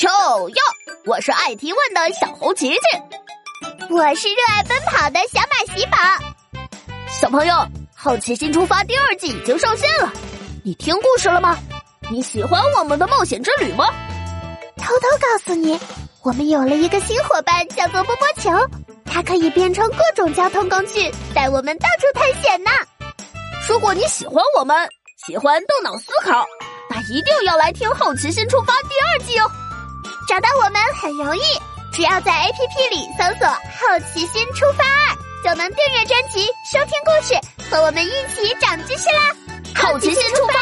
球哟！我是爱提问的小猴琪琪，我是热爱奔跑的小马喜宝。小朋友，《好奇心出发》第二季已经上线了，你听故事了吗？你喜欢我们的冒险之旅吗？偷偷告诉你，我们有了一个新伙伴，叫做波波球，它可以变成各种交通工具，带我们到处探险呢。如果你喜欢我们，喜欢动脑思考，那一定要来听《好奇心出发》第二季哦。找到我们很容易，只要在 APP 里搜索“好奇心出发二”，就能订阅专辑、收听故事，和我们一起长知识啦！好奇心出发，